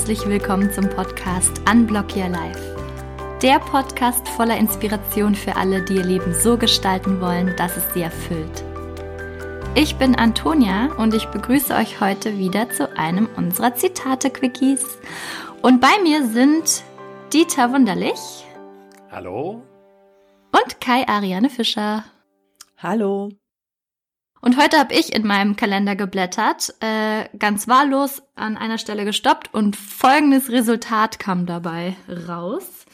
Herzlich willkommen zum Podcast Unblock Your Life. Der Podcast voller Inspiration für alle, die ihr Leben so gestalten wollen, dass es sie erfüllt. Ich bin Antonia und ich begrüße euch heute wieder zu einem unserer Zitate-Quickies. Und bei mir sind Dieter Wunderlich. Hallo. Und Kai Ariane Fischer. Hallo. Und heute habe ich in meinem Kalender geblättert, äh, ganz wahllos an einer Stelle gestoppt und folgendes Resultat kam dabei raus.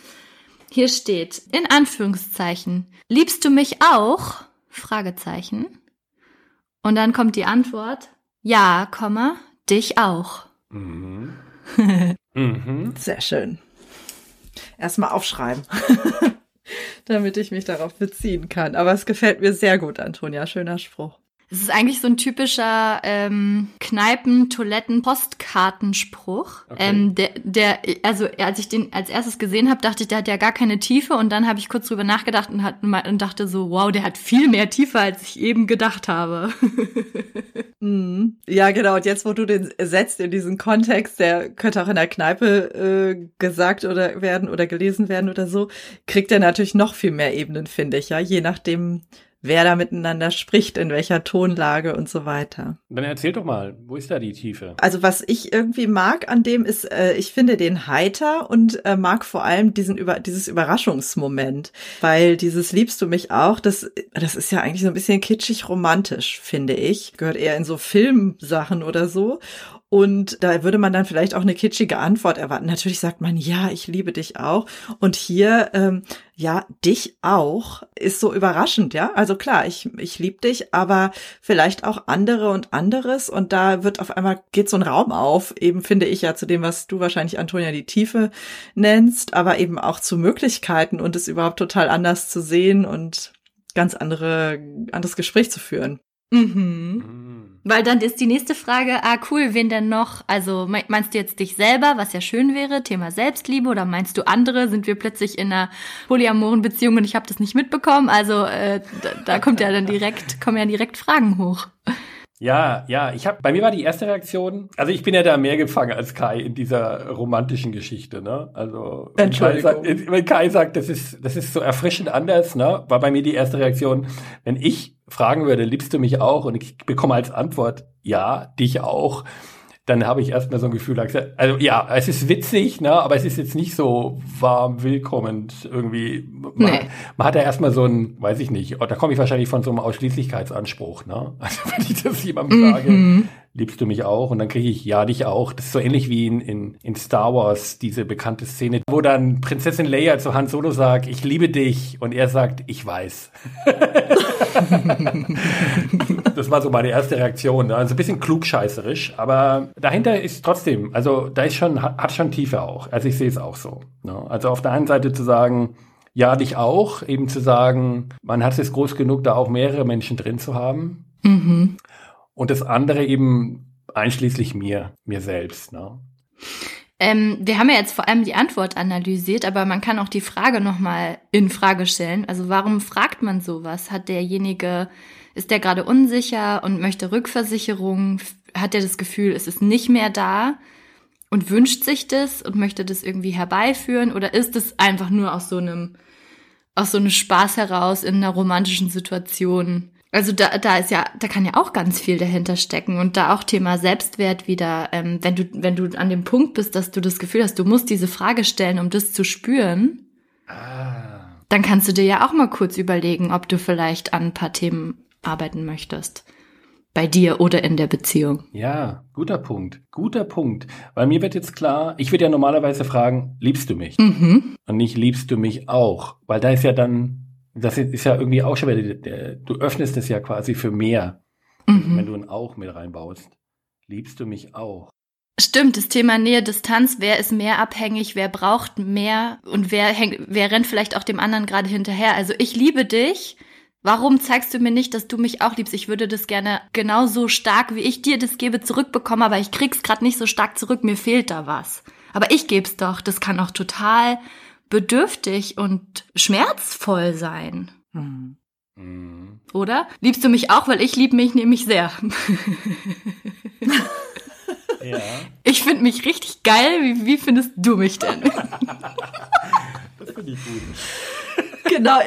Hier steht, in Anführungszeichen, liebst du mich auch? Fragezeichen. Und dann kommt die Antwort, ja, Komma, dich auch. Mhm. mhm. Sehr schön. Erstmal aufschreiben. damit ich mich darauf beziehen kann. Aber es gefällt mir sehr gut, Antonia. Schöner Spruch. Es ist eigentlich so ein typischer ähm, Kneipen, Toiletten, Postkartenspruch. Okay. Ähm, der, der, also als ich den als erstes gesehen habe, dachte ich, der hat ja gar keine Tiefe. Und dann habe ich kurz drüber nachgedacht und, hat, und dachte so, wow, der hat viel mehr Tiefe, als ich eben gedacht habe. mm, ja, genau. Und jetzt, wo du den setzt in diesen Kontext, der könnte auch in der Kneipe äh, gesagt oder werden oder gelesen werden oder so, kriegt er natürlich noch viel mehr Ebenen, finde ich, ja, je nachdem, wer da miteinander spricht, in welcher Tonlage und so weiter. Dann erzähl doch mal, wo ist da die Tiefe? Also was ich irgendwie mag an dem ist, äh, ich finde den heiter und äh, mag vor allem diesen über dieses Überraschungsmoment, weil dieses liebst du mich auch, das das ist ja eigentlich so ein bisschen kitschig romantisch, finde ich. Gehört eher in so Filmsachen oder so und da würde man dann vielleicht auch eine kitschige Antwort erwarten. Natürlich sagt man, ja, ich liebe dich auch. Und hier, ähm, ja, dich auch, ist so überraschend, ja. Also klar, ich, ich liebe dich, aber vielleicht auch andere und anderes. Und da wird auf einmal, geht so ein Raum auf, eben finde ich ja zu dem, was du wahrscheinlich, Antonia, die Tiefe nennst, aber eben auch zu Möglichkeiten und es überhaupt total anders zu sehen und ganz andere, anderes Gespräch zu führen. Mhm. Weil dann ist die nächste Frage, ah cool, wen denn noch? Also meinst du jetzt dich selber, was ja schön wäre, Thema Selbstliebe, oder meinst du andere? Sind wir plötzlich in einer polyamoren Beziehung und ich habe das nicht mitbekommen? Also äh, da, da kommt ja dann direkt, kommen ja direkt Fragen hoch. Ja, ja, ich habe bei mir war die erste Reaktion, also ich bin ja da mehr gefangen als Kai in dieser romantischen Geschichte, ne? Also wenn Kai, sagt, wenn Kai sagt, das ist das ist so erfrischend anders, ne? War bei mir die erste Reaktion, wenn ich fragen würde, liebst du mich auch und ich bekomme als Antwort ja, dich auch dann habe ich erstmal so ein Gefühl, also ja, es ist witzig, ne, aber es ist jetzt nicht so warm, willkommend irgendwie. Man, nee. man hat ja erstmal so ein, weiß ich nicht, da komme ich wahrscheinlich von so einem Ausschließlichkeitsanspruch, ne? Also wenn ich das jemandem mhm. sage, liebst du mich auch? Und dann kriege ich ja dich auch. Das ist so ähnlich wie in, in, in Star Wars, diese bekannte Szene, wo dann Prinzessin Leia zu Han Solo sagt, ich liebe dich und er sagt, ich weiß. das war so meine erste Reaktion. Also ein bisschen klugscheißerisch, aber dahinter ist trotzdem, also da ist schon, hat schon Tiefe auch. Also ich sehe es auch so. Also auf der einen Seite zu sagen, ja, dich auch, eben zu sagen, man hat es groß genug, da auch mehrere Menschen drin zu haben. Und das andere eben einschließlich mir, mir selbst. Ne? Ähm, wir haben ja jetzt vor allem die Antwort analysiert, aber man kann auch die Frage nochmal in Frage stellen. Also warum fragt man sowas? Hat derjenige, ist der gerade unsicher und möchte Rückversicherung? Hat er das Gefühl, es ist nicht mehr da und wünscht sich das und möchte das irgendwie herbeiführen? Oder ist es einfach nur aus so einem, aus so einem Spaß heraus in einer romantischen Situation? Also da, da ist ja, da kann ja auch ganz viel dahinter stecken und da auch Thema Selbstwert wieder, ähm, wenn du, wenn du an dem Punkt bist, dass du das Gefühl hast, du musst diese Frage stellen, um das zu spüren, ah. dann kannst du dir ja auch mal kurz überlegen, ob du vielleicht an ein paar Themen arbeiten möchtest. Bei dir oder in der Beziehung. Ja, guter Punkt. Guter Punkt. Weil mir wird jetzt klar, ich würde ja normalerweise fragen, liebst du mich? Mhm. Und nicht liebst du mich auch? Weil da ist ja dann das ist ja irgendwie auch schon wieder, du öffnest es ja quasi für mehr, mhm. wenn du ein Auch mit reinbaust. Liebst du mich auch? Stimmt, das Thema Nähe, Distanz, wer ist mehr abhängig, wer braucht mehr und wer, hängt, wer rennt vielleicht auch dem anderen gerade hinterher. Also ich liebe dich. Warum zeigst du mir nicht, dass du mich auch liebst? Ich würde das gerne genauso stark, wie ich dir das gebe, zurückbekommen, aber ich krieg's gerade nicht so stark zurück, mir fehlt da was. Aber ich geb's doch. Das kann auch total bedürftig und schmerzvoll sein. Mhm. Oder? Liebst du mich auch? Weil ich liebe mich nämlich sehr. Ja. Ich finde mich richtig geil. Wie, wie findest du mich denn? das finde ich gut. Genau.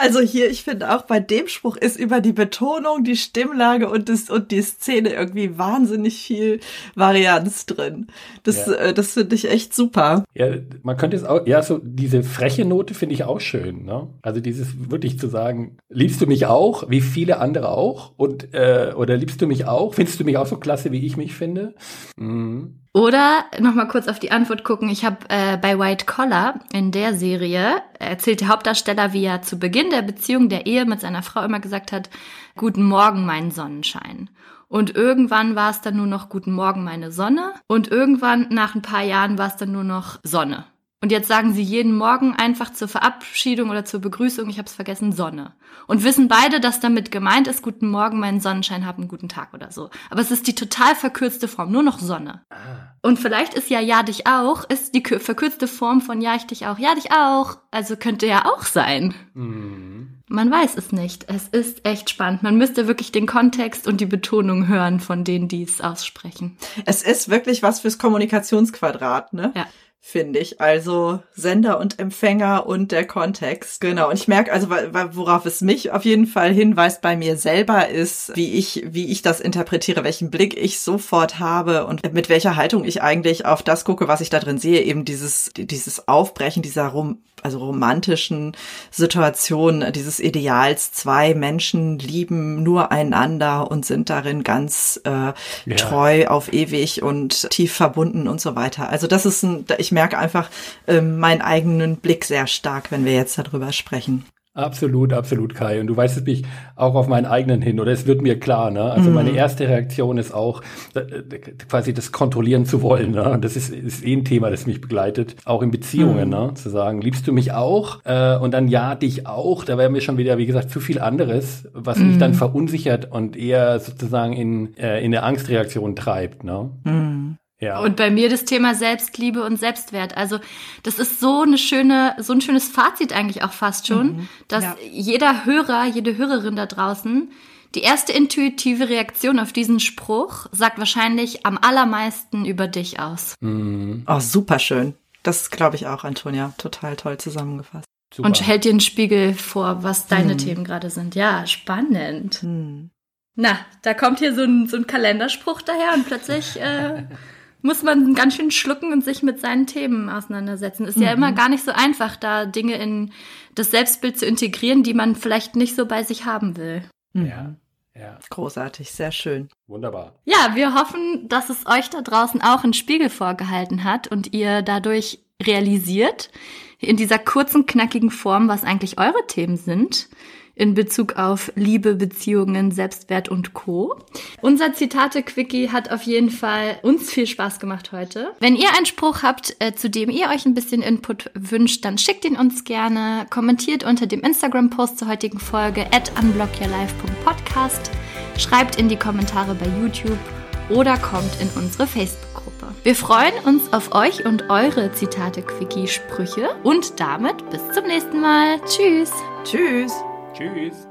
Also hier, ich finde auch bei dem Spruch ist über die Betonung, die Stimmlage und, das, und die Szene irgendwie wahnsinnig viel Varianz drin. Das, ja. äh, das finde ich echt super. Ja, man könnte es auch, ja, so diese freche Note finde ich auch schön. Ne? Also dieses wirklich zu sagen, liebst du mich auch, wie viele andere auch? Und, äh, oder liebst du mich auch? Findest du mich auch so klasse, wie ich mich finde? Mhm. Oder nochmal kurz auf die Antwort gucken. Ich habe äh, bei White Collar in der Serie erzählt der Hauptdarsteller, wie er zu Beginn der Beziehung der Ehe mit seiner Frau immer gesagt hat, Guten Morgen, mein Sonnenschein. Und irgendwann war es dann nur noch Guten Morgen, meine Sonne. Und irgendwann nach ein paar Jahren war es dann nur noch Sonne. Und jetzt sagen sie jeden Morgen einfach zur Verabschiedung oder zur Begrüßung, ich habe es vergessen, Sonne. Und wissen beide, dass damit gemeint ist, guten Morgen, meinen Sonnenschein, hab einen guten Tag oder so. Aber es ist die total verkürzte Form, nur noch Sonne. Ah. Und vielleicht ist ja ja dich auch, ist die verkürzte Form von ja ich dich auch, ja dich auch. Also könnte ja auch sein. Mhm. Man weiß es nicht. Es ist echt spannend. Man müsste wirklich den Kontext und die Betonung hören von denen, die es aussprechen. Es ist wirklich was fürs Kommunikationsquadrat, ne? Ja finde ich. Also Sender und Empfänger und der Kontext. Genau. Und ich merke also, worauf es mich auf jeden Fall hinweist bei mir selber ist, wie ich, wie ich das interpretiere, welchen Blick ich sofort habe und mit welcher Haltung ich eigentlich auf das gucke, was ich da drin sehe. Eben dieses, dieses Aufbrechen dieser rum, also romantischen Situation, dieses Ideals, zwei Menschen lieben nur einander und sind darin ganz äh, ja. treu auf ewig und tief verbunden und so weiter. Also das ist ein, ich merke einfach äh, meinen eigenen Blick sehr stark, wenn wir jetzt darüber sprechen. Absolut, absolut, Kai. Und du weißt es mich auch auf meinen eigenen hin, oder es wird mir klar, ne? Also mm. meine erste Reaktion ist auch, äh, quasi das kontrollieren zu wollen, ne? Das ist, ist eh ein Thema, das mich begleitet, auch in Beziehungen, mm. ne? Zu sagen, liebst du mich auch? Äh, und dann ja, dich auch. Da wäre mir schon wieder, wie gesagt, zu viel anderes, was mm. mich dann verunsichert und eher sozusagen in, äh, in eine Angstreaktion treibt, ne? Ja. Und bei mir das Thema Selbstliebe und Selbstwert. Also das ist so eine schöne, so ein schönes Fazit eigentlich auch fast schon, mhm. dass ja. jeder Hörer, jede Hörerin da draußen, die erste intuitive Reaktion auf diesen Spruch sagt wahrscheinlich am allermeisten über dich aus. Mhm. Oh, super schön. Das glaube ich auch, Antonia. Total toll zusammengefasst. Super. Und hält dir einen Spiegel vor, was deine mhm. Themen gerade sind. Ja, spannend. Mhm. Na, da kommt hier so ein, so ein Kalenderspruch daher und plötzlich äh, muss man ganz schön schlucken und sich mit seinen Themen auseinandersetzen. Ist mhm. ja immer gar nicht so einfach, da Dinge in das Selbstbild zu integrieren, die man vielleicht nicht so bei sich haben will. Mhm. Ja. Ja. Großartig, sehr schön. Wunderbar. Ja, wir hoffen, dass es euch da draußen auch einen Spiegel vorgehalten hat und ihr dadurch realisiert, in dieser kurzen, knackigen Form, was eigentlich eure Themen sind in Bezug auf Liebe, Beziehungen, Selbstwert und Co. Unser Zitate-Quickie hat auf jeden Fall uns viel Spaß gemacht heute. Wenn ihr einen Spruch habt, äh, zu dem ihr euch ein bisschen Input wünscht, dann schickt ihn uns gerne. Kommentiert unter dem Instagram-Post zur heutigen Folge at unblockyourlife.podcast. Schreibt in die Kommentare bei YouTube oder kommt in unsere Facebook-Gruppe. Wir freuen uns auf euch und eure Zitate-Quickie-Sprüche und damit bis zum nächsten Mal. Tschüss. Tschüss. Tschüss.